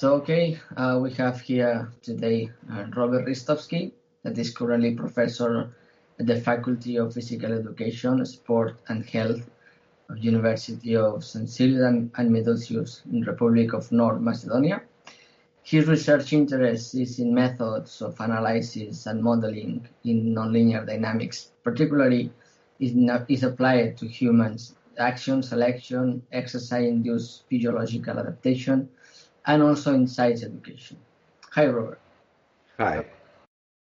So, okay, uh, we have here today uh, Robert Hristovski, that is currently professor at the Faculty of Physical Education, Sport and Health of University of St. Cyril and, Methodius in Republic of North Macedonia. His research interest is in methods of analysis and modeling in nonlinear dynamics, particularly is applied to humans, action, selection, exercise-induced physiological adaptation, and also in science education. Hi, Robert. Hi.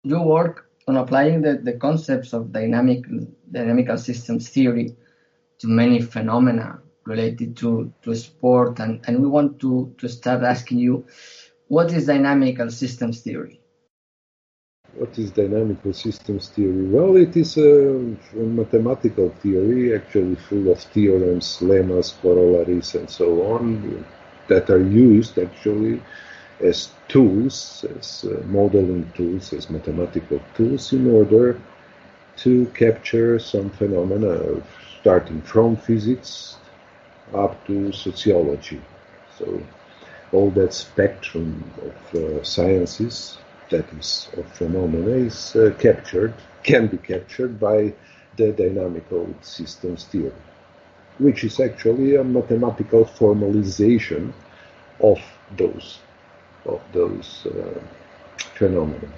You work on applying the, the concepts of dynamic dynamical systems theory to many phenomena related to, to sport, and, and we want to, to start asking you what is dynamical systems theory? What is dynamical systems theory? Well, it is a, a mathematical theory, actually full of theorems, lemmas, corollaries, and so on that are used actually as tools, as uh, modeling tools, as mathematical tools in order to capture some phenomena starting from physics up to sociology. So all that spectrum of uh, sciences that is of phenomena is uh, captured, can be captured by the dynamical systems theory which is actually a mathematical formalization of those of those uh, phenomena.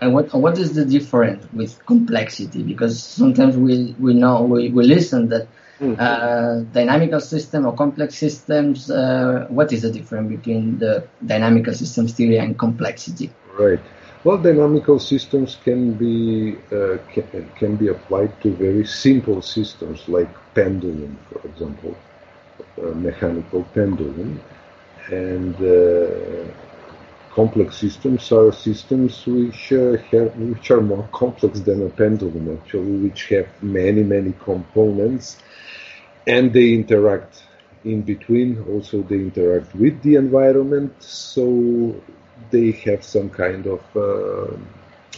And what what is the difference with complexity? Because sometimes we we know we, we listen that mm-hmm. uh, dynamical system or complex systems. Uh, what is the difference between the dynamical systems theory and complexity? Right. Well, dynamical systems can be uh, can, can, be applied to very simple systems like pendulum, for example, mechanical pendulum, and uh, complex systems are systems which uh, have which are more complex than a pendulum, actually, which have many many components, and they interact in between. Also, they interact with the environment, so they have some kind of uh,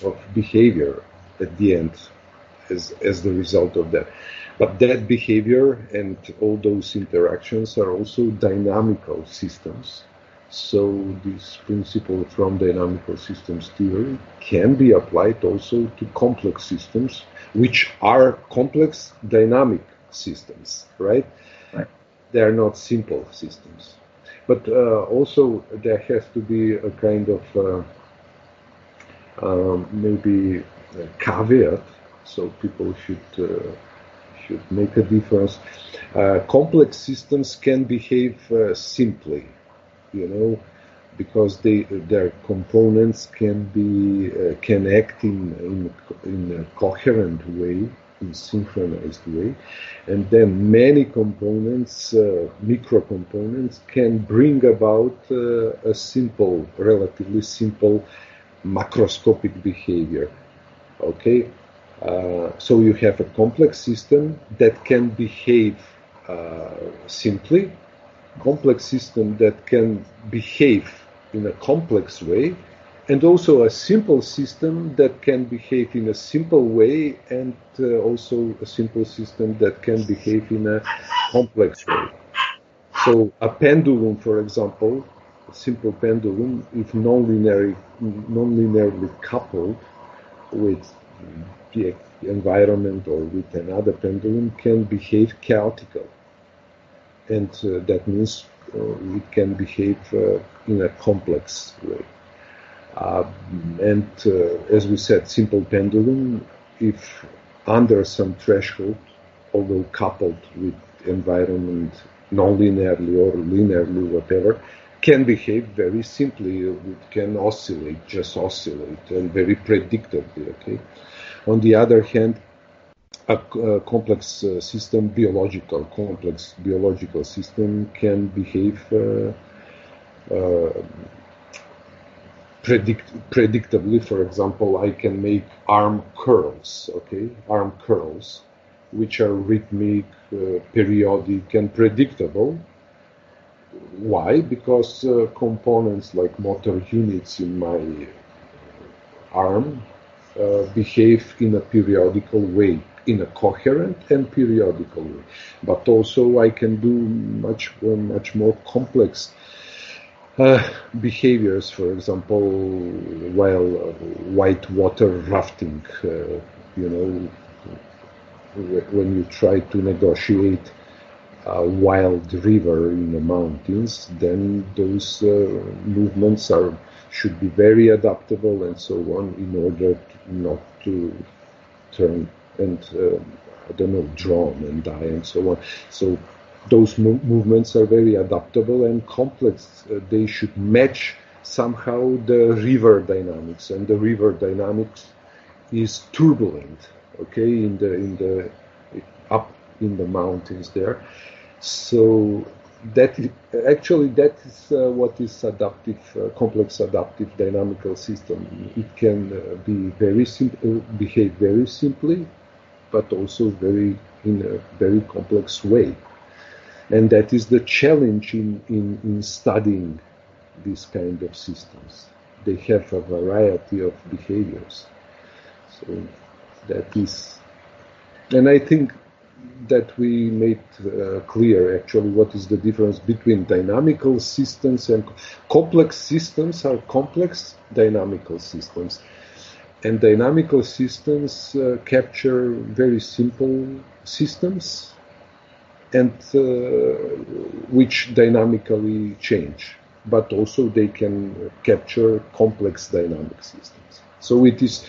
of behavior at the end as as the result of that. But that behavior and all those interactions are also dynamical systems. So this principle from dynamical systems theory can be applied also to complex systems, which are complex dynamic systems, right? right. They are not simple systems. But uh, also there has to be a kind of uh, um, maybe caveat, so people should uh, should make a difference. Uh, complex systems can behave uh, simply, you know, because they, their components can be uh, can act in, in in a coherent way synchronized way. And then many components, uh, micro components, can bring about uh, a simple, relatively simple macroscopic behavior. Okay? Uh, so you have a complex system that can behave uh, simply, complex system that can behave in a complex way, and also a simple system that can behave in a simple way and uh, also a simple system that can behave in a complex way. So a pendulum, for example, a simple pendulum, if non-linearly, coupled with the environment or with another pendulum, can behave chaotically. And uh, that means uh, it can behave uh, in a complex way. Uh, and uh, as we said, simple pendulum, if under some threshold, although coupled with environment non-linearly or linearly, whatever, can behave very simply. It can oscillate, just oscillate, and very predictably. Okay. On the other hand, a, a complex uh, system, biological complex biological system, can behave uh, uh, predict, predictably. For example, I can make arm curls. Okay, arm curls, which are rhythmic, uh, periodic, and predictable. Why? Because uh, components like motor units in my arm uh, behave in a periodical way, in a coherent and periodical way. But also I can do much, uh, much more complex uh, behaviors, for example, while white water rafting, uh, you know, when you try to negotiate a wild river in the mountains, then those uh, movements are should be very adaptable and so on in order to not to turn and uh, I don't know drown and die and so on. So those mo- movements are very adaptable and complex. Uh, they should match somehow the river dynamics, and the river dynamics is turbulent. Okay, in the in the up in the mountains there. So that actually that is uh, what is adaptive, uh, complex adaptive dynamical system. It can uh, be very simple, uh, behave very simply, but also very in a very complex way. And that is the challenge in, in, in studying these kind of systems. They have a variety of behaviors. So that is, and I think that we made uh, clear actually what is the difference between dynamical systems and complex systems are complex dynamical systems and dynamical systems uh, capture very simple systems and uh, which dynamically change but also they can capture complex dynamic systems. So it is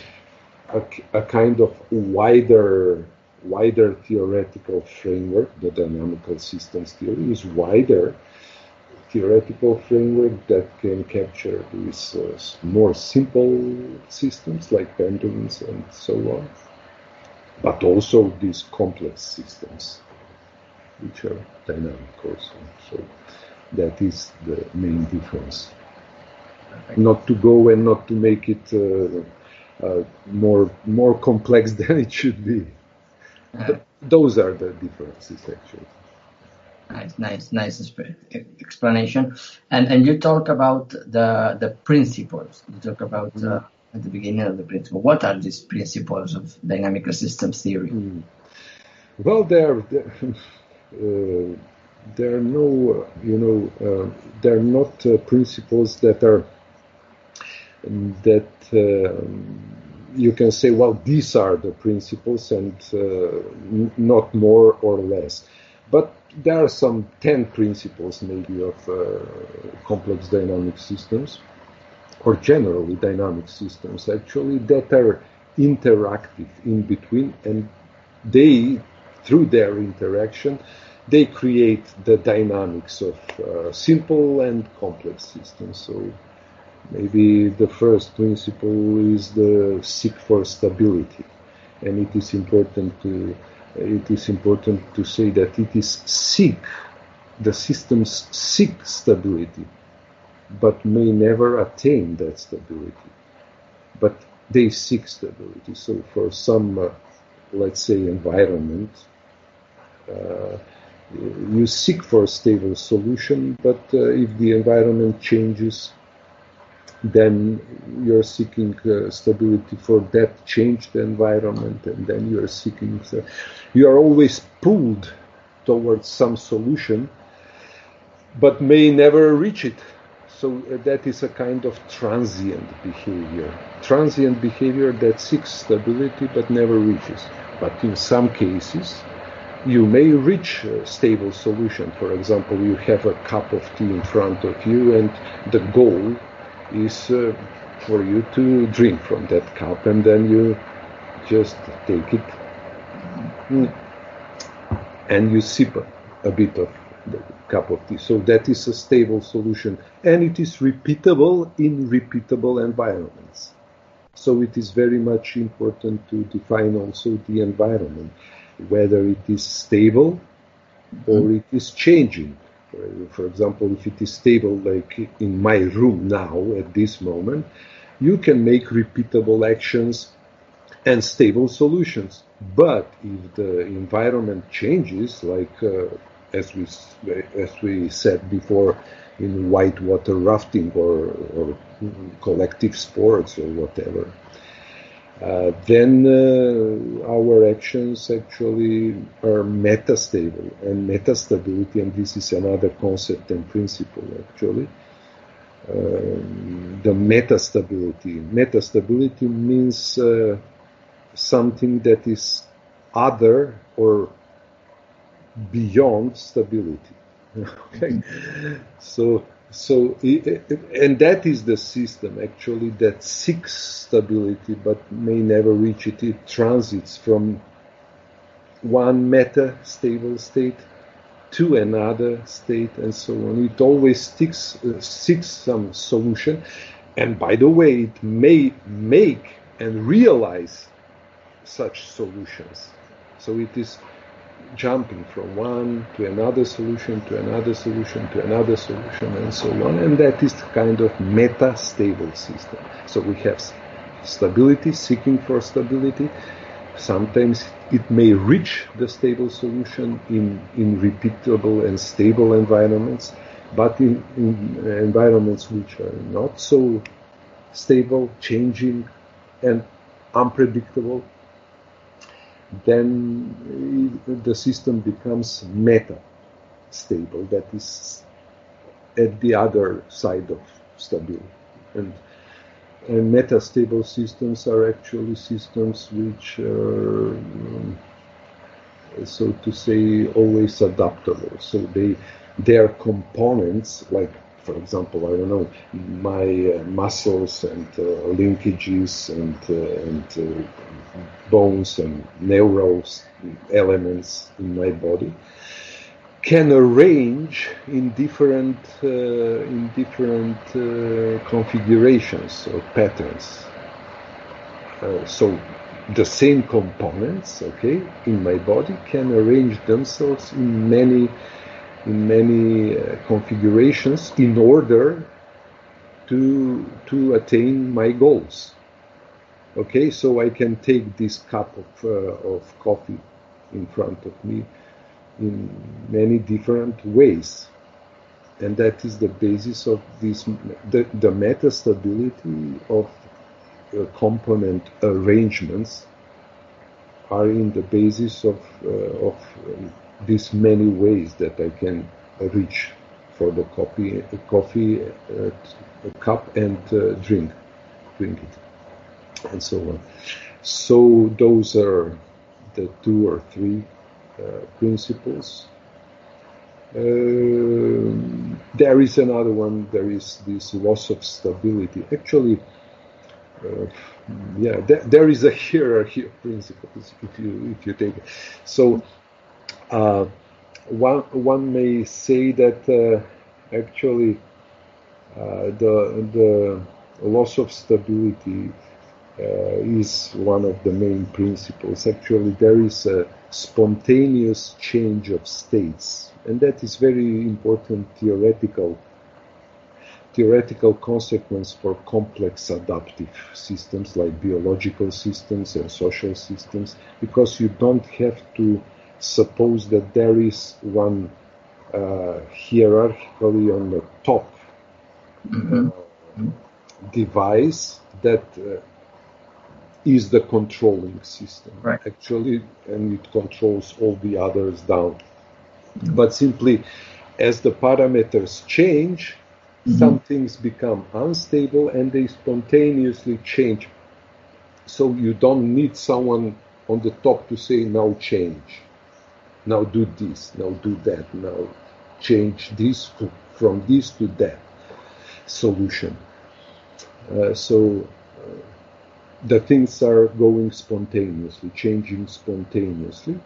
a, a kind of wider wider theoretical framework, the dynamical systems theory is wider theoretical framework that can capture these uh, more simple systems like pendulums and so on, but also these complex systems, which are dynamic also. So that is the main difference. Perfect. Not to go and not to make it uh, uh, more more complex than it should be. Those are the differences, actually. Nice, nice, nice explanation. And and you talk about the the principles. You talk about uh, at the beginning of the principle. What are these principles of dynamical systems theory? Mm. Well, there, there, uh, are no, you know, uh, they're not uh, principles that are that you can say, well, these are the principles and uh, not more or less. But there are some 10 principles maybe of uh, complex dynamic systems, or generally dynamic systems actually, that are interactive in between and they, through their interaction, they create the dynamics of uh, simple and complex systems. So Maybe the first principle is the seek for stability, and it is important to it is important to say that it is seek the systems seek stability, but may never attain that stability. But they seek stability. So for some, uh, let's say, environment, you seek for a stable solution, but uh, if the environment changes, then you're seeking uh, stability for that changed environment, and then you're seeking. Uh, you are always pulled towards some solution, but may never reach it. So uh, that is a kind of transient behavior. Transient behavior that seeks stability but never reaches. But in some cases, you may reach a stable solution. For example, you have a cup of tea in front of you, and the goal is uh, for you to drink from that cup and then you just take it and you sip a bit of the cup of tea. So that is a stable solution, and it is repeatable in repeatable environments. So it is very much important to define also the environment, whether it is stable or mm-hmm. it is changing. For example, if it is stable, like in my room now at this moment, you can make repeatable actions and stable solutions. But if the environment changes, like uh, as we as we said before, in whitewater rafting or, or collective sports or whatever, uh, then uh, our actions actually are metastable and metastability, and this is another concept and principle actually. Um, the metastability. Metastability means uh, something that is other or beyond stability. okay, so so and that is the system actually that seeks stability but may never reach it. It transits from one meta stable state to another state and so on. It always sticks, uh, seeks some solution, and by the way, it may make and realize such solutions. So it is jumping from one to another solution to another solution to another solution and so on. And that is kind of meta-stable system. So we have stability, seeking for stability. Sometimes it may reach the stable solution in, in repeatable and stable environments, but in, in environments which are not so stable, changing, and unpredictable, then the system becomes meta stable, that is at the other side of stability. And, and meta-stable systems are actually systems which are, um, so to say, always adaptable. So they, their components, like for example, I don't know, my uh, muscles and uh, linkages and, uh, and uh, bones and neurals elements in my body can arrange in different uh, in different configurations or patterns. so the same components, okay, in my body can arrange themselves in many in many uh, configurations in order to to attain my goals. Okay, so I can take this cup of uh, of coffee in front of me in many different ways, and that is the basis of this the, the meta stability of uh, component arrangements are in the basis of uh, of um, these many ways that I can reach for the coffee, coffee uh, cup and uh, drink, drink it, and so on. So those are the two or three uh, principles. Um, there is another one. There is this loss of stability. Actually, uh, yeah, there, is a hierarchy of principles if you if you take it. So uh, one one may say that uh, actually uh, the the loss of stability uh, is one of the main principles. Actually, there is a spontaneous change of states, and that is very important theoretical theoretical consequence for complex adaptive systems like biological systems and social systems because you don't have to suppose that there is one uh, hierarchically on the top mm-hmm. uh, device that uh, is the controlling system right. actually and it controls all the others down mm-hmm. but simply as the parameters change mm-hmm. some things become unstable and they spontaneously change so you don't need someone on the top to say now change now do this, now do that, now change this from this to that solution. Uh, so uh, the things are going spontaneously, changing spontaneously.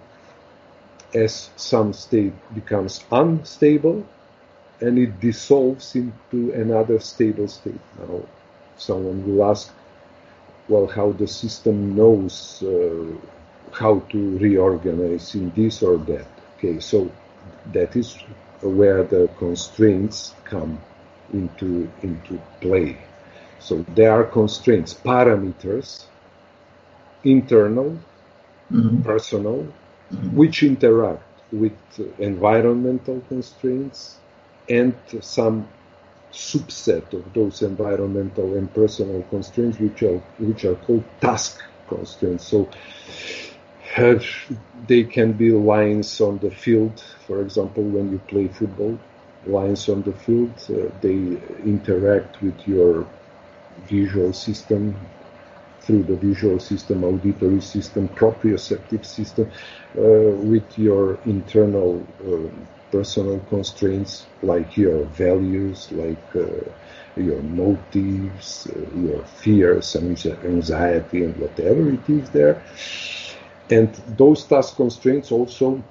as some state becomes unstable and it dissolves into another stable state. Now, someone will ask, well, how the system knows uh, how to reorganize in this or that. Okay, so that is where the constraints come into into play. So there are constraints, parameters, internal, mm-hmm. personal, mm-hmm. which interact with environmental constraints and some subset of those environmental and personal constraints, which are which are called task constraints. So uh, they can be lines on the field, for example, when you play football. Lines on the field, uh, they interact with your visual system through the visual system, auditory system, proprioceptive system, uh, with your internal um, personal constraints like your values, like uh, your motives, uh, your fears, and anxiety, and whatever it is there. And those task constraints also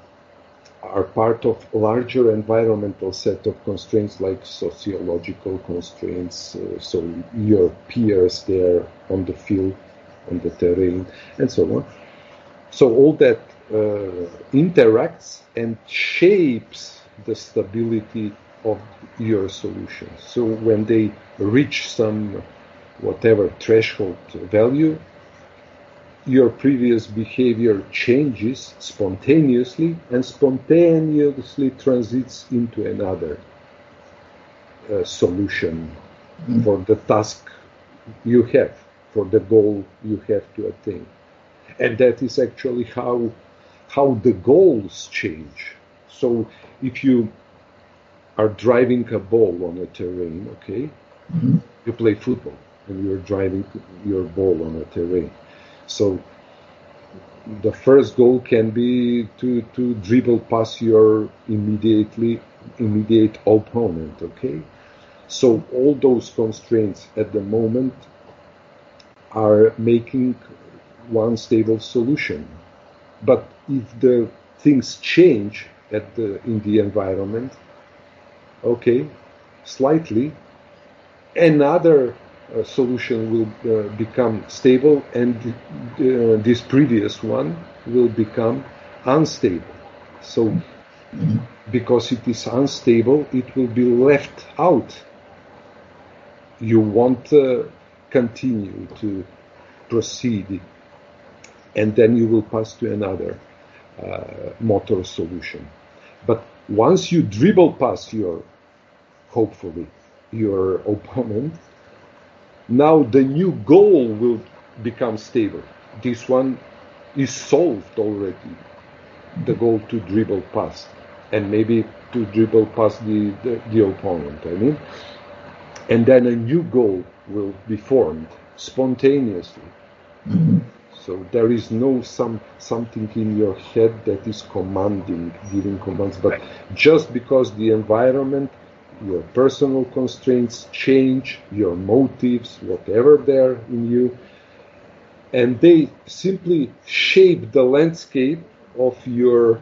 are part of larger environmental set of constraints like sociological constraints. Uh, so your peers there on the field, on the terrain, and so on. So all that uh, interacts and shapes the stability of your solution. So when they reach some whatever threshold value, your previous behavior changes spontaneously and spontaneously transits into another uh, solution mm. for the task you have, for the goal you have to attain. And that is actually how how the goals change. So if you are driving a ball on a terrain, okay, mm-hmm. you play football and you're driving your ball on a terrain. So the first goal can be to, to dribble past your immediately immediate opponent, okay? So all those constraints at the moment are making one stable solution. But if the things change at the, in the environment, okay, slightly, another solution will uh, become stable and uh, this previous one will become unstable. So, because it is unstable, it will be left out. You won't uh, continue to proceed, and then you will pass to another uh, motor solution. But once you dribble past your, hopefully, your opponent, now the new goal will become stable. This one is solved already. The goal to dribble past and maybe to dribble past the, the, the opponent, I mean. And then a new goal will be formed spontaneously. Mm-hmm. So there is no some something in your head that is commanding, giving commands, but just because the environment, your personal constraints change, your motives, whatever there in you, and they simply shape the landscape of your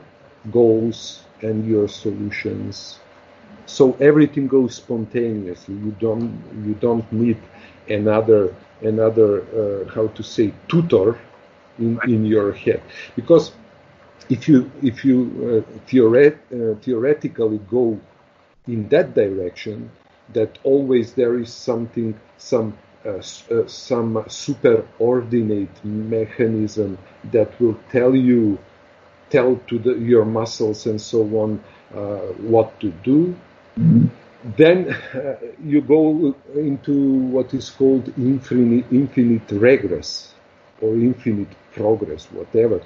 goals and your solutions. So everything goes spontaneously. You don't you don't need another another uh, how to say tutor in, in your head. Because if you if you uh, theoret, uh, theoretically go in that direction, that always there is something some uh, uh, some superordinate mechanism that will tell you tell to the, your muscles and so on uh, what to do. Mm-hmm. Then uh, you go into what is called infinite, infinite regress or infinite progress, whatever.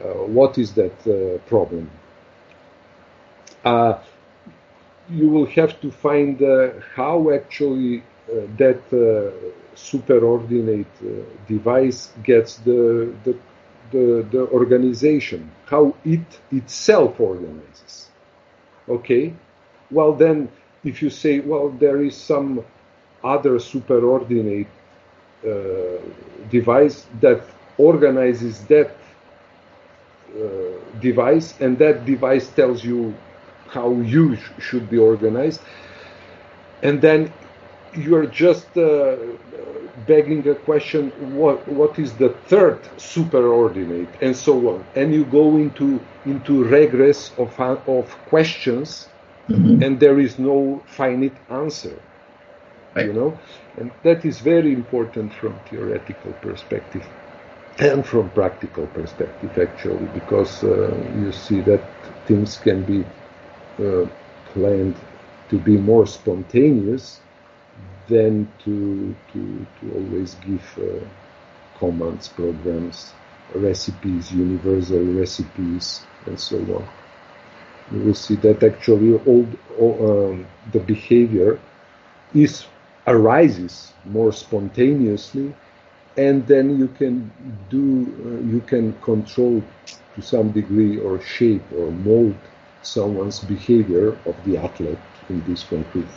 Uh, what is that problem? Uh, you will have to find how actually that superordinate device gets the, the the, the, organization, how it itself organizes. Okay? Well, then, if you say, well, there is some other superordinate uh, device that organizes that uh, device, and that device tells you how you sh- should be organized, and then you are just uh, begging a question: what what is the third superordinate, and so on, and you go into into regress of of questions, mm-hmm. and there is no finite answer. Right. You know, and that is very important from theoretical perspective and from practical perspective actually because uh, you see that things can be uh, planned to be more spontaneous than to to, to always give uh, commands programs recipes universal recipes and so on. You will see that actually all, all um, the behavior is arises more spontaneously and then you can do uh, you can control to some degree or shape or mold someone's behavior of the athlete in this concrete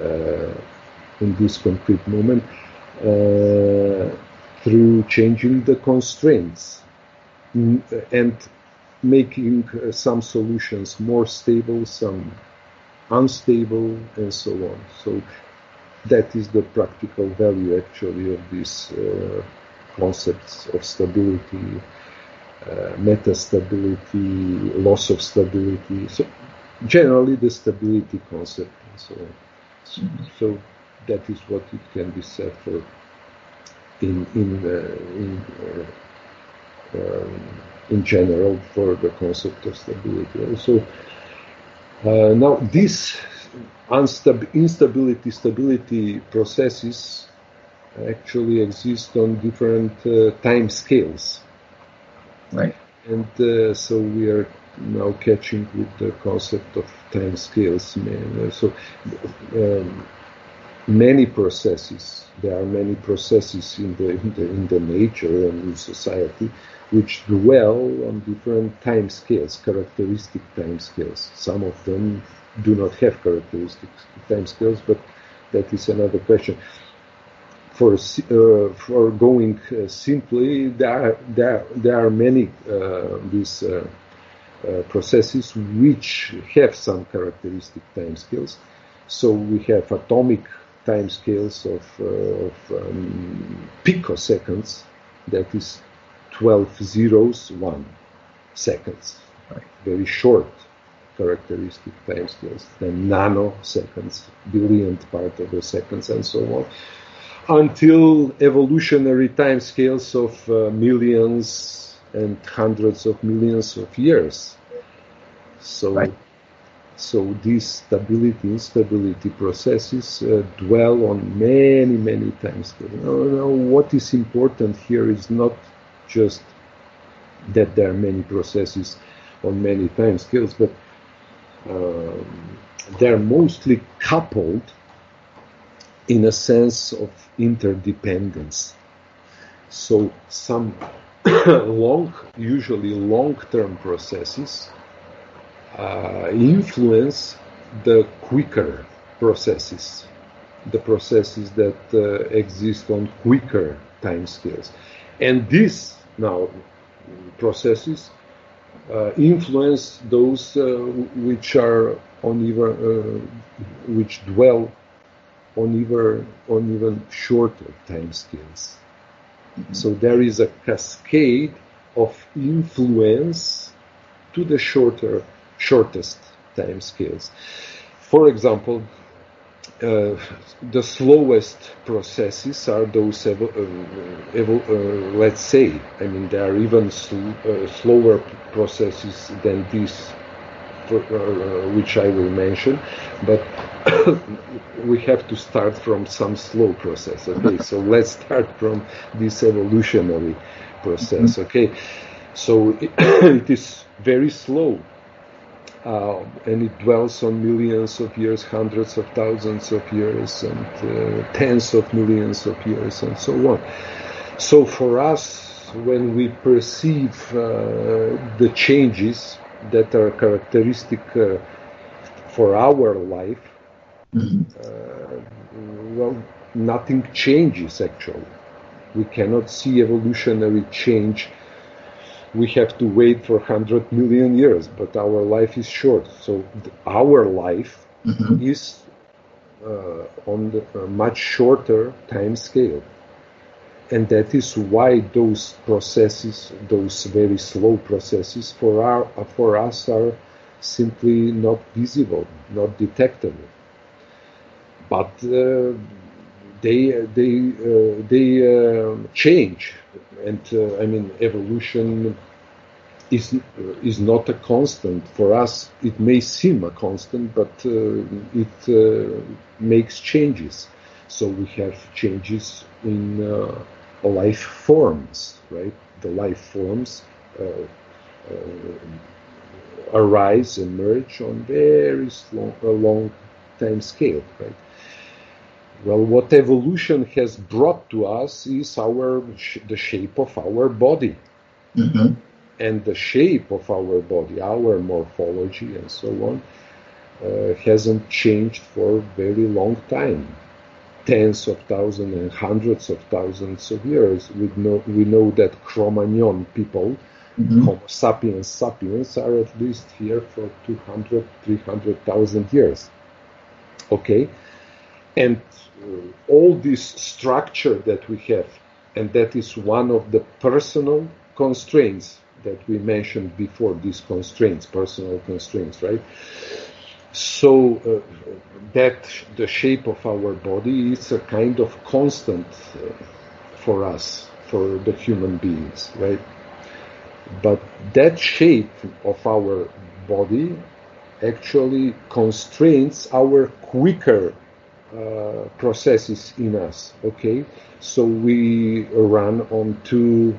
uh, in this concrete moment uh, through changing the constraints and making uh, some solutions more stable some unstable and so on. So that is the practical value actually of these uh, concepts of stability, uh, meta stability, loss of stability. So generally the stability concept and so on. So, that is what it can be said for in in uh, in uh, um, in general for the concept of stability. Also, uh, now this instability stability processes actually exist on different uh, time scales. Right. And uh, so we are now catching with the concept of time scales. So um, many processes, there are many processes in the, in the, in the nature and in society which dwell on different time scales, characteristic time scales. Some of them do not have characteristic time scales, but that is another question. For uh, for going uh, simply, there are, there there are many uh, these uh, uh, processes which have some characteristic time scales. So we have atomic time scales of, uh, of um, picoseconds, that is 12 zeros, one seconds, right. very short characteristic timescales, then nanoseconds, billionth part of a seconds, and so on, until evolutionary timescales of uh, millions and hundreds of millions of years. So, right. so these stability instability processes uh, dwell on many, many timescales. Now, now, what is important here is not just that there are many processes on many timescales, but um, they're mostly coupled in a sense of interdependence. So some long, usually long-term processes uh, influence the quicker processes, the processes that uh, exist on quicker time scales. And these now processes uh, influence those uh, which are on even uh, which dwell on even on even shorter time scales. Mm-hmm. So there is a cascade of influence to the shorter shortest time scales. For example, uh, the slowest processes are those, uh, uh, let's say, I mean, there are even sl- uh, slower processes than these, which I will mention, but we have to start from some slow process. Okay, so let's start from this evolutionary process. Mm-hmm. Okay, so it, it is very slow uh, and it dwells on millions of years, hundreds of thousands of years, and uh, tens of millions of years, and so on. So for us, when we perceive uh, the changes that are characteristic uh, for our life, mm-hmm. Uh, well, nothing changes actually. We cannot see evolutionary change we have to wait for 100 million years, but our life is short. So our life mm-hmm. is uh, on the, a much shorter time scale. And that is why those processes, those very slow processes for, our, for us are simply not visible, not detectable. But uh, they they uh, they uh, change, and uh, I mean evolution is is not a constant for us. It may seem a constant, but uh, it uh, makes changes. So we have changes in life forms, right? The life forms arise, and emerge on very long, long time scale, right? Well, what evolution has brought to us is our the shape of our body, mm-hmm. and the shape of our body, our morphology, and so on, uh, hasn't changed for a very long time, tens of thousands and hundreds of thousands of years. We know we know that Cro-Magnon people, mm-hmm. Homo sapiens sapiens, are at least here for 200, 300,000 years. Okay, and uh, all this structure that we have, and that is one of the personal constraints that we mentioned before, these constraints, personal constraints, right? So uh, that the shape of our body is a kind of constant uh, for us, for the human beings, right? But that shape of our body actually constrains our quicker uh, processes in us. Okay, so we run on two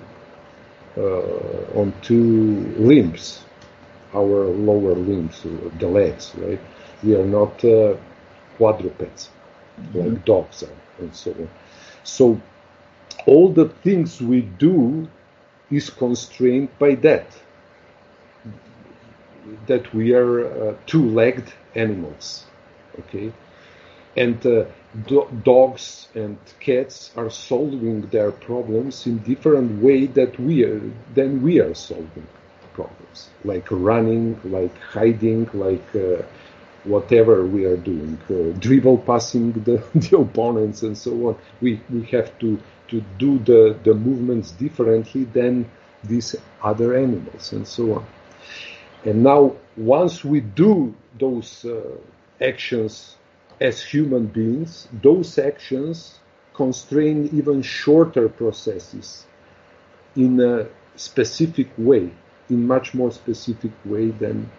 uh, on two limbs, our lower limbs, the legs. Right, we are not uh, quadrupeds mm-hmm. like dogs are, and so on. So all the things we do is constrained by that. That we are uh, two-legged animals. Okay, and uh, do- dogs and cats are solving their problems in different way that we are than we are solving problems, like running, like hiding, like uh, whatever we are doing, uh, dribble passing the, the opponents and so on. We we have to to do the the movements differently than these other animals and so on. And now, once we do those uh, actions as human beings, those actions constrain even shorter processes in a specific way, in much more specific way than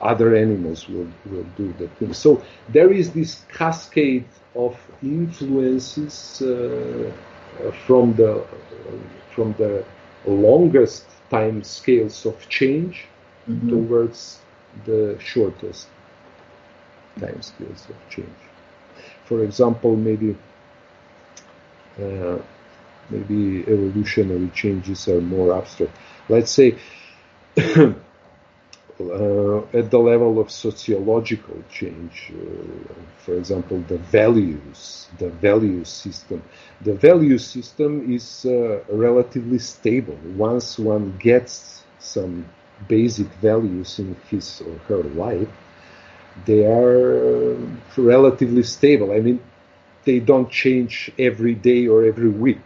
other animals will, will do the thing. So there is this cascade of influences uh, from the from the longest time scales of change mm-hmm. towards the shortest time scales of change. For example, maybe uh, maybe evolutionary changes are more abstract. Let's say uh, at the level of sociological change, uh, for example, the values, the value system. The value system is uh, relatively stable. Once one gets some basic values in his or her life, they are uh, relatively stable. I mean, they don't change every day or every week.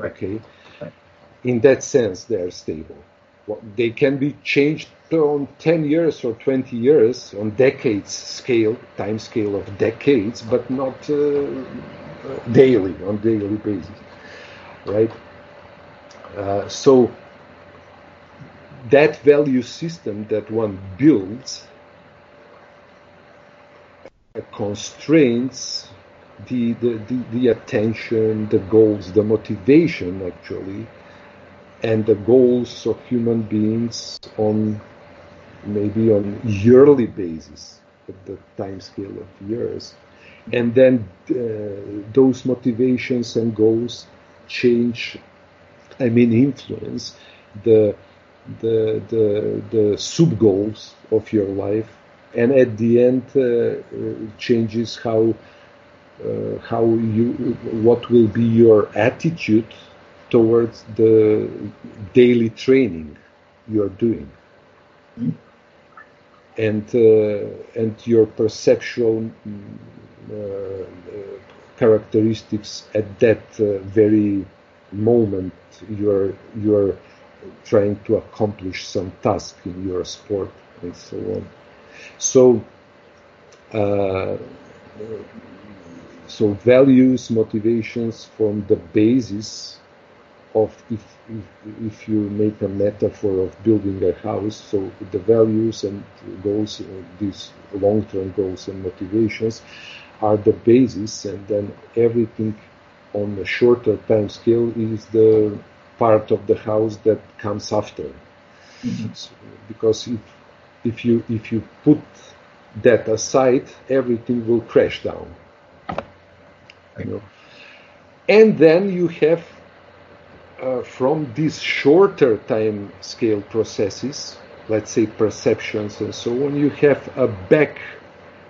Okay, in that sense, they are stable. They can be changed on 10 years or 20 years on decades scale, time scale of decades, but not uh, daily, on daily basis, right? Uh, so that value system that one builds constraints the, the, the, the, attention, the goals, the motivation actually, and the goals of human beings on maybe on yearly basis at the time scale of years. And then uh, those motivations and goals change, I mean influence the the the, the sub goals of your life and at the end uh, uh, changes how uh, how you what will be your attitude towards the daily training you are doing. Mm-hmm. And, uh, and your perceptual mm, uh, characteristics at that uh, very moment you're you're trying to accomplish some task in your sport and so on. So uh, so values, motivations form the basis of if, if, if you make a metaphor of building a house. So the values and goals, uh, these long-term goals and motivations, are the basis, and then everything on a shorter time scale is the part of the house that comes after. Mm-hmm. So, because if if you if you put that aside, everything will crash down. You know? And then you have uh, from these shorter time scale processes, let's say perceptions and so on, you have a back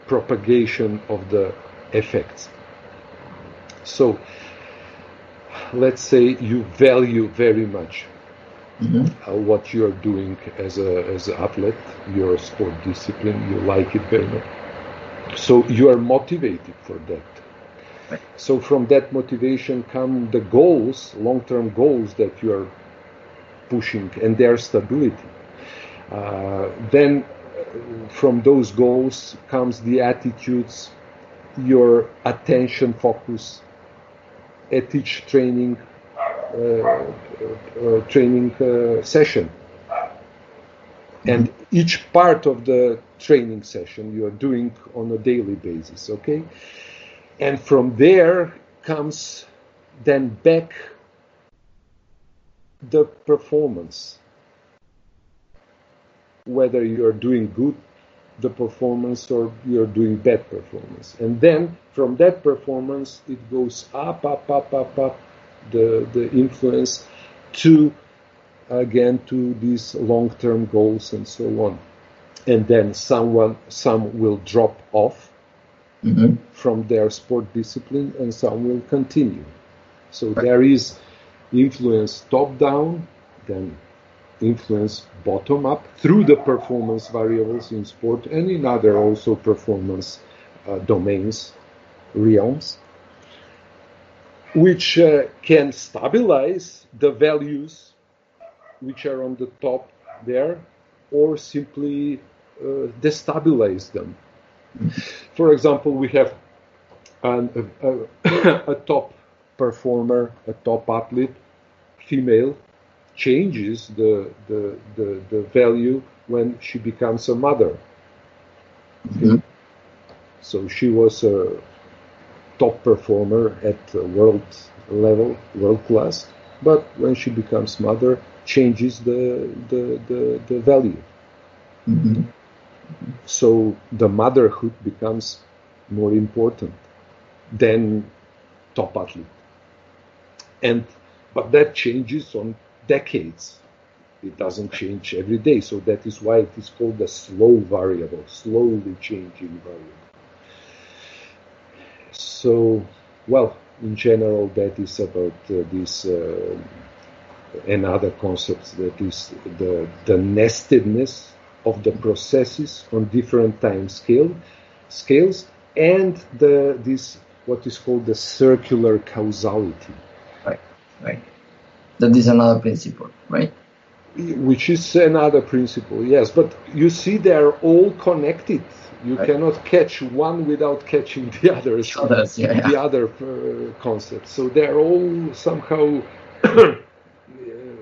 propagation of the effects. So, let's say you value very much mm-hmm. uh, what you are doing as a as an athlete, your sport discipline, you like it very much. So you are motivated for that. So from that motivation come the goals, long-term goals that you are pushing, and their stability. Uh, then uh, from those goals comes the attitudes, your attention focus at each training uh, uh, training uh, session. And each part of the training session you are doing on a daily basis, okay? And from there comes then back the performance. Whether you are doing good the performance or you're doing bad performance. And then from that performance, it goes up, up, up, up, up, the, the influence to, again, to these long-term goals and so on. And then someone, some will drop off mm-hmm. from their sport discipline and some will continue. So right. there is influence top down, then influence bottom up through the performance variables in sport and in other also performance uh, domains, realms, which uh, can stabilize the values which are on the top there or simply uh, destabilize them. For example, we have an, a, a top performer, a top athlete, female, changes the, the, the, the value when she becomes a mother. Mm-hmm. So she was a top performer at world level, world class, but when she becomes mother, changes the the the, the value. Mm-hmm. So the motherhood becomes more important than top athlete, and but that changes on decades. It doesn't change every day, so that is why it is called a slow variable, slowly changing variable. So, well, in general, that is about uh, this uh, another concepts. that is the, the nestedness of the processes on different time scale scales and the this what is called the circular causality. Right, right. That is another principle, right? Which is another principle, yes. But you see, they are all connected. You right. cannot catch one without catching the others, others yeah, the yeah. other uh, concepts. So they are all somehow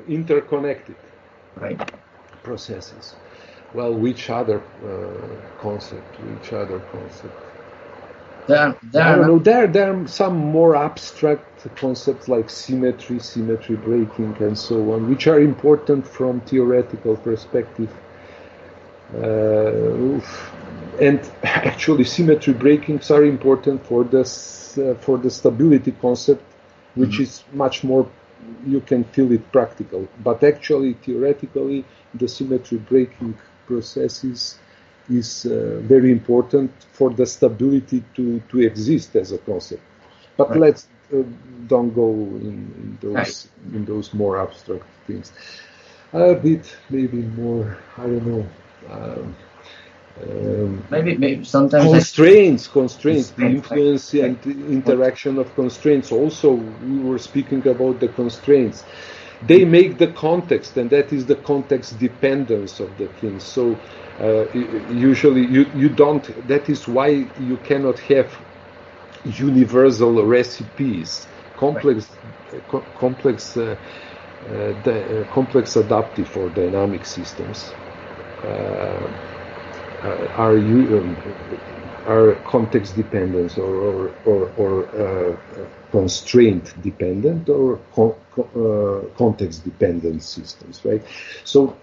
interconnected right. processes. Well, which other uh, concept? Which other concept? There, there, I don't know. There, there are some more abstract concepts like symmetry, symmetry breaking, and so on, which are important from theoretical perspective. Uh, and actually, symmetry breakings are important for the uh, for the stability concept, which mm-hmm. is much more. You can feel it practical, but actually, theoretically, the symmetry breaking processes is uh, very important for the stability to, to exist as a concept. But right. let's uh, don't go in, in those right. in those more abstract things. A bit, maybe more. I don't know. Um, um, maybe, maybe sometimes constraints, constraints, the influence and interaction of constraints. Also, we were speaking about the constraints. They make the context, and that is the context dependence of the thing. So, uh, usually, you you don't. That is why you cannot have universal recipes, complex, co- complex, uh, uh, uh, complex adaptive or dynamic systems. Uh, uh, are you um, are context dependent or or, or, or uh, constraint dependent or con- uh, context dependent systems, right? So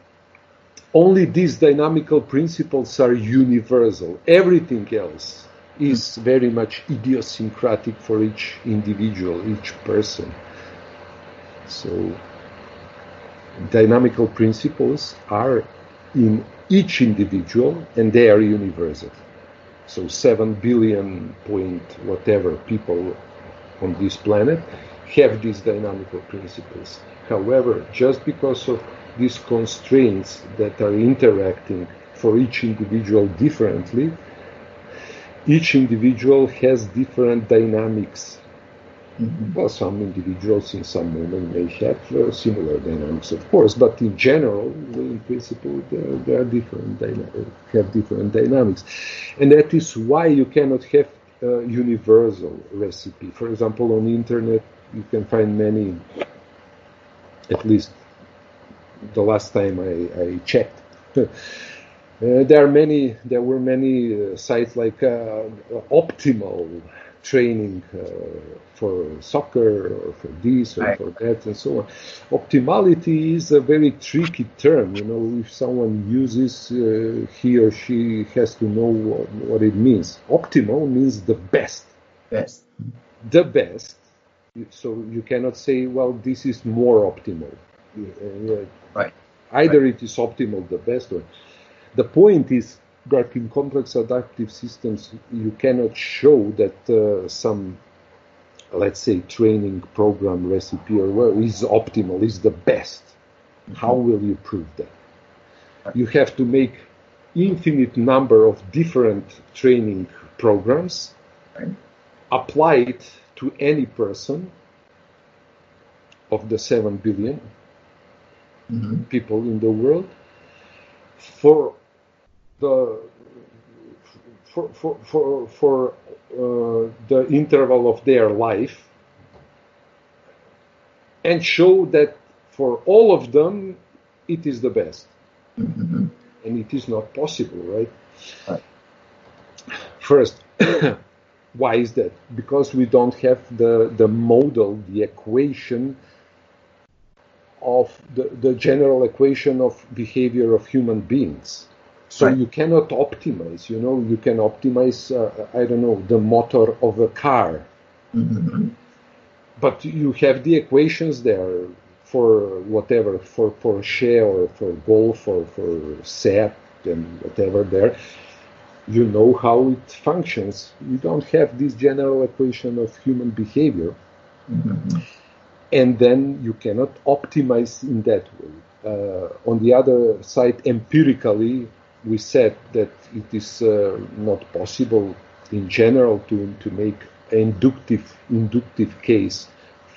only these dynamical principles are universal. Everything else is very much idiosyncratic for each individual, each person. So dynamical principles are in each individual and they are universal. So 7 billion point whatever people on this planet have these dynamical principles. However, just because of these constraints that are interacting for each individual differently, each individual has different dynamics. Well, some individuals in some moment may have uh, similar dynamics, of course, but in general, in principle, they are different, have different dynamics, and that is why you cannot have a universal recipe. For example, on the internet, you can find many, at least the last time I, I checked. Uh, there are many. There were many uh, sites like uh, optimal training uh, for soccer or for this or right. for that and so on. Optimality is a very tricky term. You know, if someone uses, uh, he or she has to know what, what, it means. Optimal means the best. Best. The best. So you cannot say, well, this is more optimal. Uh, right. Either right. it is optimal, the best, or the point is that in complex adaptive systems you cannot show that uh, some let's say training program recipe or well, is optimal is the best mm-hmm. how will you prove that you have to make infinite number of different training programs right. apply it to any person of the 7 billion mm-hmm. people in the world for the for for for, for uh, the interval of their life and show that for all of them it is the best mm-hmm. and it is not possible right, right. first why is that because we don't have the the model the equation of the, the general equation of behavior of human beings so right. you cannot optimize, you know, you can optimize, uh, I don't know, the motor of a car. Mm-hmm. But you have the equations there for whatever, for Porsche or for Golf or for Seat and whatever there. You know how it functions. You don't have this general equation of human behavior. Mm-hmm. And then you cannot optimize in that way. Uh, on the other side, empirically, we said that it is uh, not possible in general to, to make an inductive, inductive case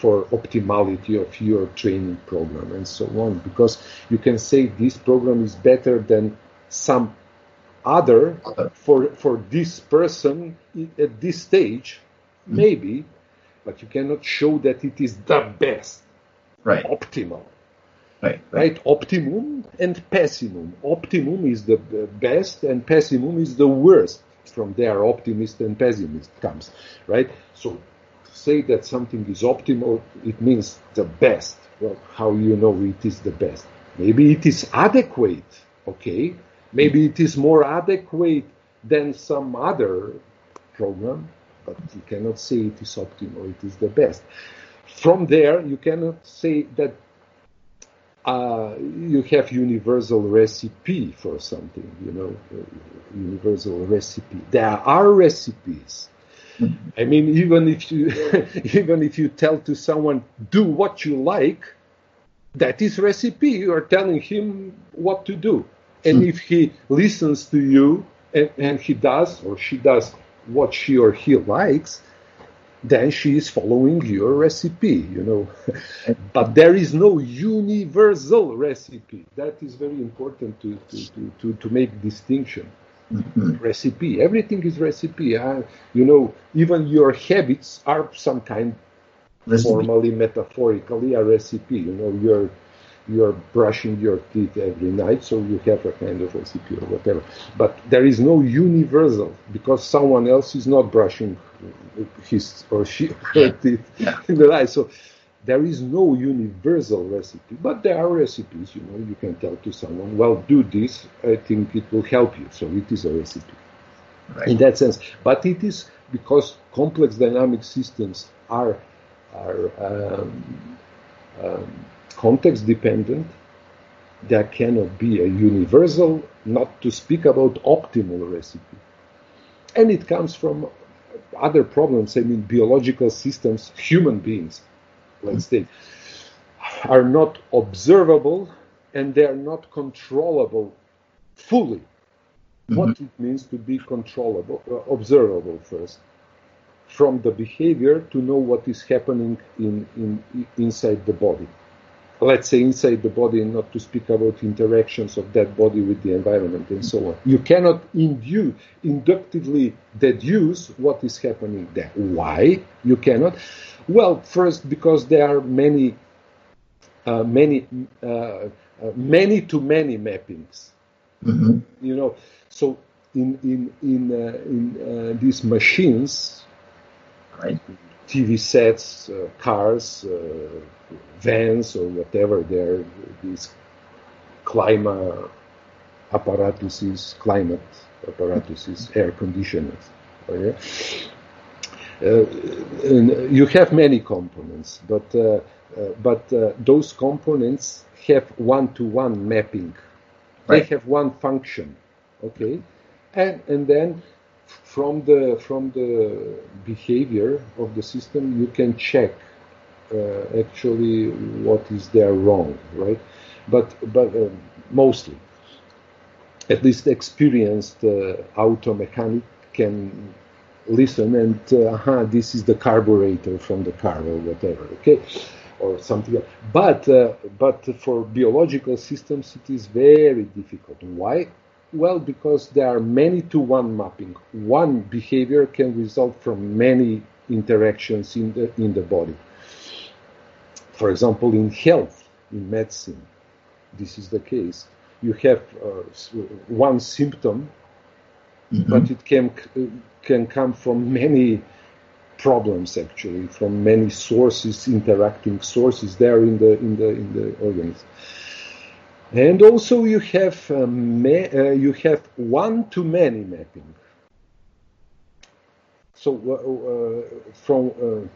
for optimality of your training program and so on because you can say this program is better than some other for for this person at this stage mm-hmm. maybe but you cannot show that it is the best right optimal Right, right. Optimum and pessimum. Optimum is the best and pessimum is the worst. From there, optimist and pessimist comes, right? So to say that something is optimal, it means the best. Well, how you know it is the best? Maybe it is adequate, okay? Maybe it is more adequate than some other program, but you cannot say it is optimal, it is the best. From there, you cannot say that uh, you have universal recipe for something, you know, universal recipe. There are recipes, I mean, even if you even if you tell to someone do what you like, that is recipe. You are telling him what to do, and if he listens to you and, and he does or she does what she or he likes, then she is following your recipe, you know. but there is no universal recipe. That is very important to, to, to, to, make distinction. Mm-hmm. Recipe. Everything is recipe. Uh, you know, even your habits are some kind, recipe. formally, metaphorically, a recipe. You know, you're you're brushing your teeth every night, so you have a kind of recipe or whatever. But there is no universal because someone else is not brushing his or she her teeth yeah. in the night. So there is no universal recipe, but there are recipes. You know, you can tell to someone, "Well, do this. I think it will help you." So it is a recipe right. in that sense. But it is because complex dynamic systems are are um, um, context dependent. There cannot be a universal, not to speak about optimal recipe. And it comes from other problems. I mean, biological systems, human beings, let's say, are not observable and they are not controllable fully. Mm-hmm. What it means to be controllable, uh, observable first, from the behavior to know what is happening in, in inside the body let's say inside the body and not to speak about interactions of that body with the environment and so on. You cannot induce, inductively deduce what is happening there. Why you cannot? Well, first because there are many, uh, many, uh, uh, many to many mappings. Mm-hmm. You know, so in in in uh, in uh, these machines, right? TV sets, uh, cars vans or whatever they're these climate apparatuses, climate apparatuses, air conditioners. Okay? Uh, you have many components, but uh, uh, but uh, those components have one-to-one mapping. Right. They have one function, okay, and and then from the from the behavior of the system you can check uh, actually what is there wrong, right? But but uh, mostly, at least experienced uh, auto mechanic can listen and uh, aha, this is the carburetor from the car or whatever, okay, or something. Else. But uh, but for biological systems, it is very difficult. Why? Well, because there are many to one mapping. One behavior can result from many interactions in the in the body for example, in health, in medicine, this is the case. You have uh, one symptom, mm-hmm. but it can can come from many problems actually, from many sources, interacting sources there in the in the in the organism. And also you have uh, ma- uh, you have one to many mapping. So uh, uh from uh,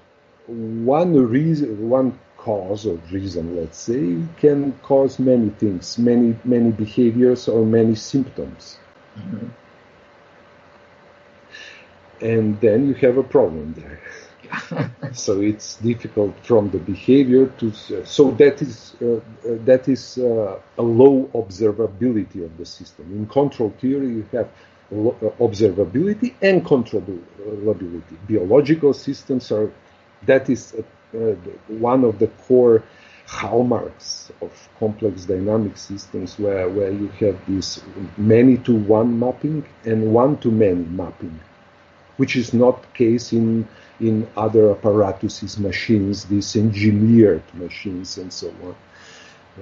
one reason, one cause or reason, let's say, can cause many things, many many behaviors or many symptoms. Mm-hmm. And then you have a problem there. so it's difficult from the behavior to so that is uh, uh, that is uh, a low observability of the system. In control theory, you have uh, observability and controllability. Biological systems are that is uh, one of the core hallmarks of complex dynamic systems where, where you have this many to one mapping and one to many mapping, which is not case in in other apparatuses, machines, these engineered machines and so on.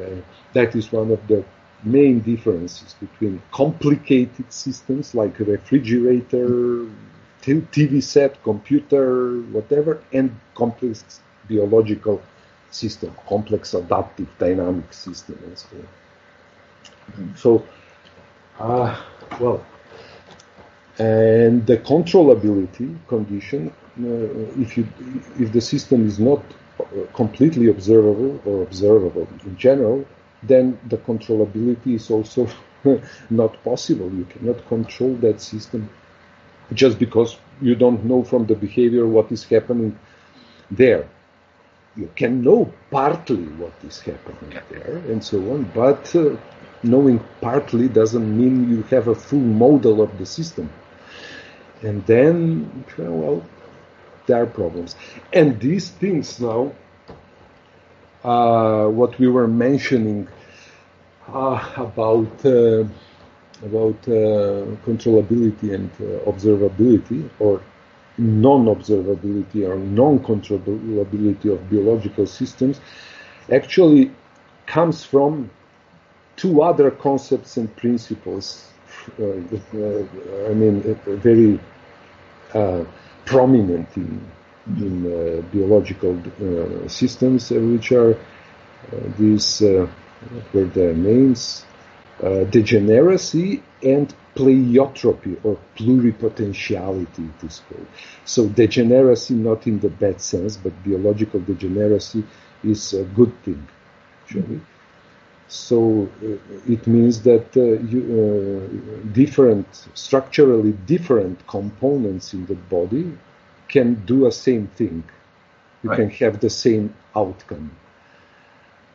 Uh, that is one of the main differences between complicated systems like refrigerator, TV set, computer, whatever, and complex biological system, complex adaptive dynamic system, and so on. So, uh, well, and the controllability condition, if you if the system is not uh, completely observable or observable in general, then the controllability is also not possible. You cannot control that system just because you don't know from the behavior what is happening there. You can know partly what is happening there and so on, but uh, knowing partly doesn't mean you have a full model of the system. And then, well, there are problems. And these things now, uh, what we were mentioning uh, about uh, about uh, controllability and uh, observability, or non-observability or non-controllability of biological systems, actually comes from two other concepts and principles. Uh, I mean, very prominent in, in uh, biological uh, systems, uh, which are these, were their names, degeneracy and pleiotropy or pluripotentiality it is called. So degeneracy not in the bad sense, but biological degeneracy is a good thing, actually. So uh, it means that uh, you, uh, different, structurally different components in the body can do a same thing. You right. can have the same outcome.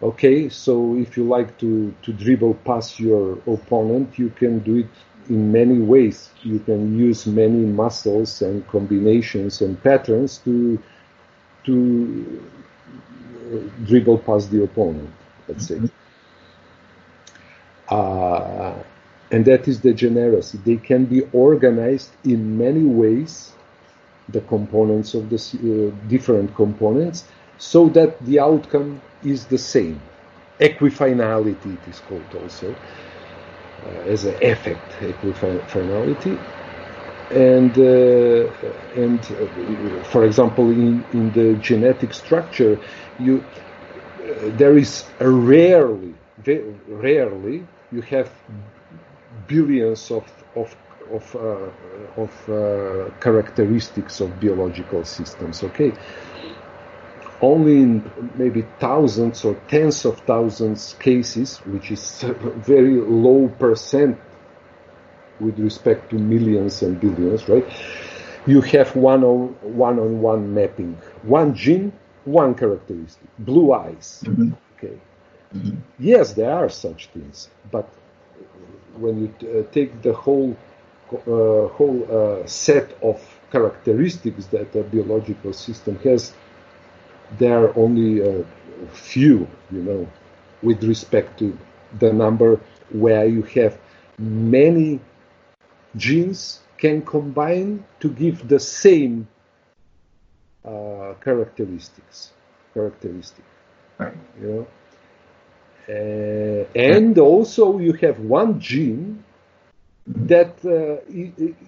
Okay, so if you like to, to dribble past your opponent, you can do it in many ways. You can use many muscles and combinations and patterns to to dribble past the opponent. Let's mm-hmm. say. Uh, and that is the degeneracy. They can be organized in many ways, the components of the uh, different components, so that the outcome is the same. Equifinality it is called also, uh, as an effect, equifinality. And, uh, and uh, for example, in, in the genetic structure, you, uh, there is rarely, rarely you have billions of of of, uh, of uh, characteristics of biological systems. Okay, only in maybe thousands or tens of thousands cases, which is a very low percent with respect to millions and billions, right? You have one on one on one mapping, one gene, one characteristic, blue eyes. Mm-hmm. Okay, Mm-hmm. Yes, there are such things, but when you uh, take the whole uh, whole uh, set of characteristics that a biological system has, there are only a few, you know, with respect to the number where you have many genes can combine to give the same uh, characteristics. Characteristic, right. you know. Uh, and also you have one gene that uh,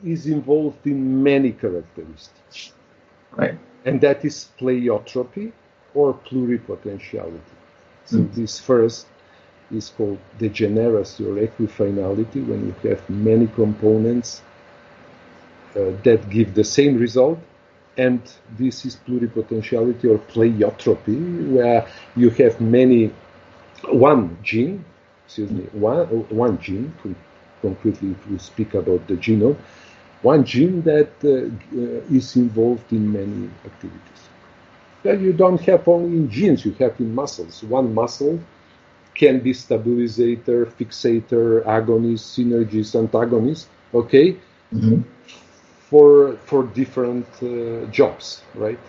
is involved in many characteristics. Right. And that is pleiotropy or pluripotentiality. So mm. this first is called degeneracy or equifinality when you have many components uh, that give the same result. And this is pluripotentiality or pleiotropy where you have many one gene, excuse me, one, one gene, concretely if we speak about the genome, one gene that uh, uh, is involved in many activities. That you don't have only in genes, you have in muscles. One muscle can be stabilizer, fixator, agonist, synergist, antagonist, okay, mm-hmm. for, for different uh, jobs, right?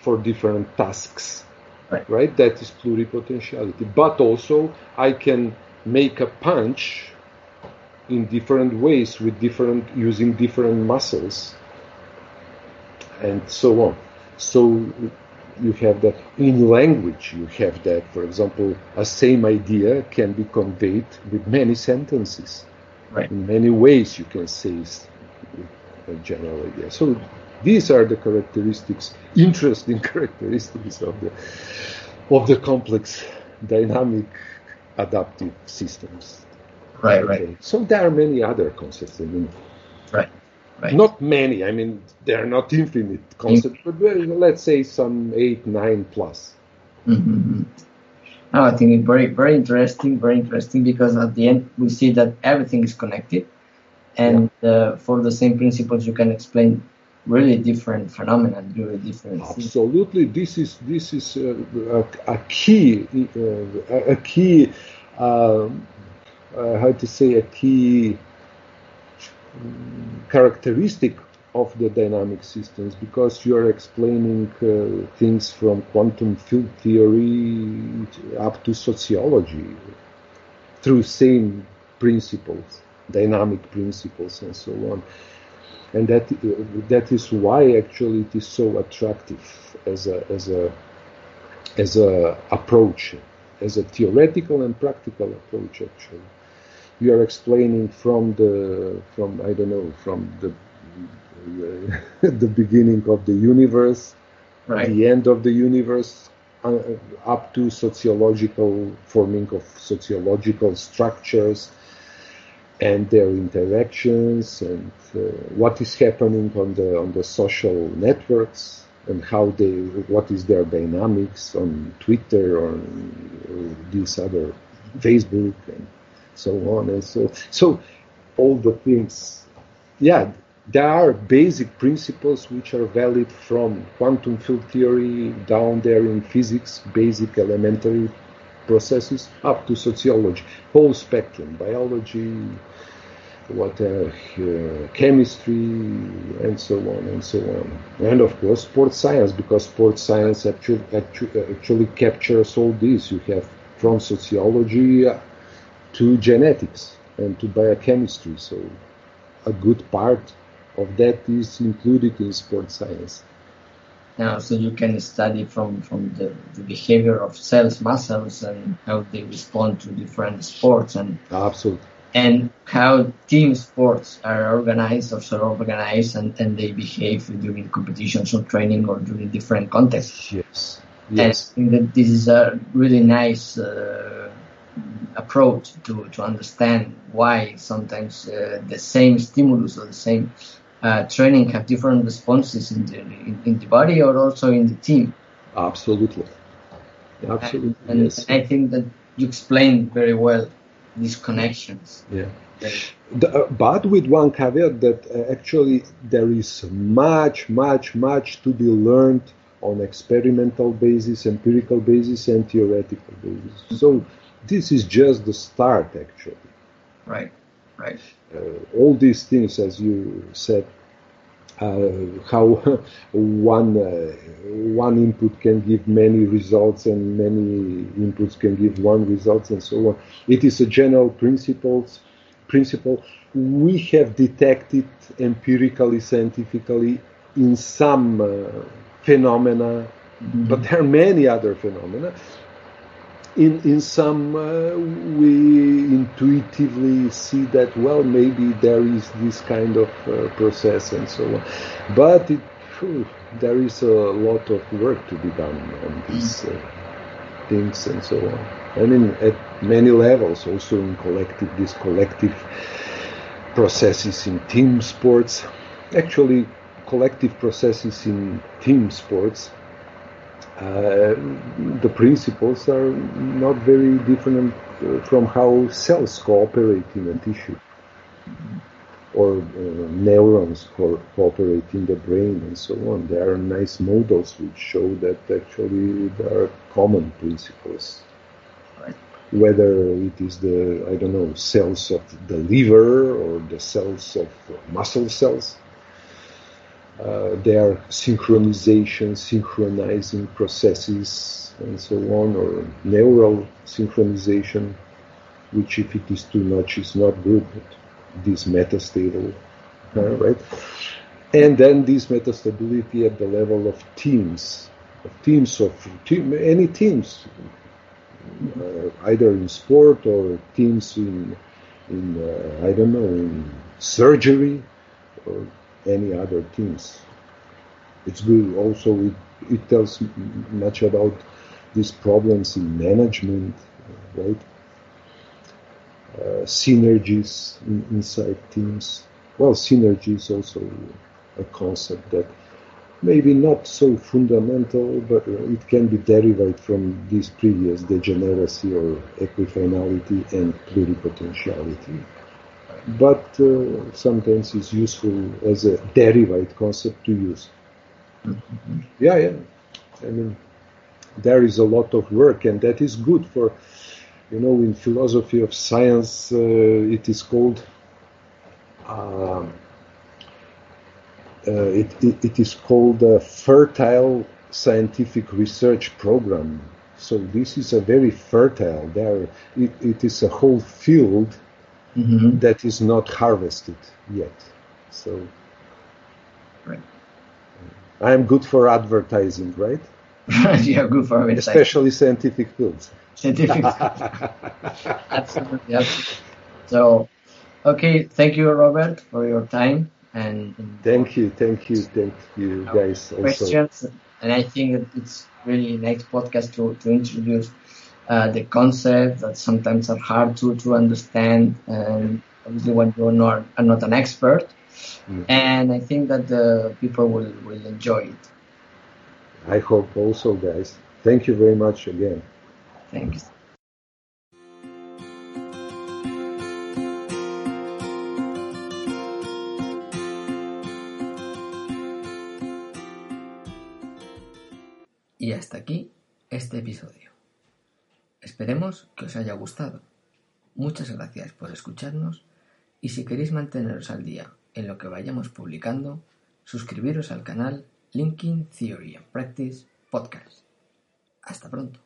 For different tasks. Right. right? That is pluripotentiality. But also, I can make a punch in different ways with different using different muscles and so on. So you have that in language. You have that, for example, a same idea can be conveyed with many sentences. Right. In many ways, you can say a general idea. So these are the characteristics, interesting characteristics of the of the complex dynamic adaptive systems. Right, okay. right. So there are many other concepts. I mean, right, right. Not many. I mean, they are not infinite concepts, mm-hmm. but let's say some eight, nine plus. Mm-hmm. No, I think it's very, very interesting, very interesting because at the end we see that everything is connected, and yeah. uh, for the same principles you can explain really different phenomena, really different. Absolutely, this is this is a, a, a key, uh, a key, um, uh, how to say, a key um, characteristic of the dynamic systems because you are explaining uh, things from quantum field theory up to sociology through same principles, dynamic principles, and so on and that that is why actually it is so attractive as a as a as a approach, as a theoretical and practical approach. Actually, you are explaining from the from I don't know from the the beginning of the universe, right. the end of the universe, uh, up to sociological forming of sociological structures and their interactions and uh, what is happening on the on the social networks and how they what is their dynamics on Twitter or, or these other Facebook and so on and so so all the things. Yeah there are basic principles which are valid from quantum field theory down there in physics basic elementary processes up to sociology, whole spectrum, biology, what uh, chemistry, and so on and so on. And of course, sports science, because sports science actually, actually, actually captures all this. You have from sociology to genetics and to biochemistry. So a good part of that is included in sports science. Now, so you can study from, from the, the behavior of cells, muscles, and how they respond to different sports, and absolutely, and how team sports are organized or sort of organized, and, and they behave during competitions or training or during different contexts. Yes, yes. And I think that this is a really nice uh, approach to to understand why sometimes uh, the same stimulus or the same uh, training have different responses in the in, in, the body or also in the team. Absolutely, absolutely. And, yes. and I think that you explained very well these connections. Yeah. The, uh, but with one caveat that uh, actually there is much, much, much to be learned on experimental basis, empirical basis, and theoretical basis. So this is just the start, actually. Right. Right. Uh, all these things, as you said, uh, how one uh, one input can give many results and many inputs can give one results and so on. It is a general principles principle we have detected empirically, scientifically in some uh, phenomena, mm-hmm. but there are many other phenomena in in some uh, we intuitively see that well maybe there is this kind of uh, process and so on. But it, whew, there is a lot of work to be done on these uh, things and so on. I mean at many levels also in collective these collective processes in team sports. Actually collective processes in team sports uh, the principles are not very different uh, from how cells cooperate in a tissue or uh, neurons co- cooperate in the brain and so on. There are nice models which show that actually there are common principles. Whether it is the, I don't know, cells of the liver or the cells of muscle cells, uh, their synchronization, synchronizing processes, and so on, or neural synchronization, which if it is too much is not good, this metastable, uh, right? And then this metastability at the level of teams, of teams of team, any teams, uh, either in sport or teams in, in uh, I don't know, in surgery or any other teams. It's good also, it, it tells much about these problems in management, right? Uh, synergies in, inside teams. Well, synergy is also a concept that maybe not so fundamental, but it can be derived from this previous degeneracy or equifinality and pluripotentiality. But uh, sometimes it's useful as a derived concept to use. Mm-hmm. Yeah, yeah. I mean, there is a lot of work, and that is good for, you know, in philosophy of science, uh, it is called. Um, uh, it, it, it is called a fertile scientific research program. So this is a very fertile. There, it, it is a whole field mm-hmm. that is not harvested yet. So, right. I am good for advertising, right? yeah, good for advertising, especially scientific fields. Scientific, absolutely, absolutely. So, okay, thank you, Robert, for your time and, thank you, thank you, thank you, guys. Questions, also. and I think it's really next podcast to to introduce uh, the concepts that sometimes are hard to, to understand, and obviously when you're not, are not an expert. Mm. And I think that the people will, will enjoy it. I hope also, guys. Thank you very much again. Thanks. Y hasta aquí este episodio. Esperemos que os haya gustado. Muchas gracias por escucharnos y si queréis manteneros al día en lo que vayamos publicando, suscribiros al canal Linking Theory and Practice Podcast. Hasta pronto.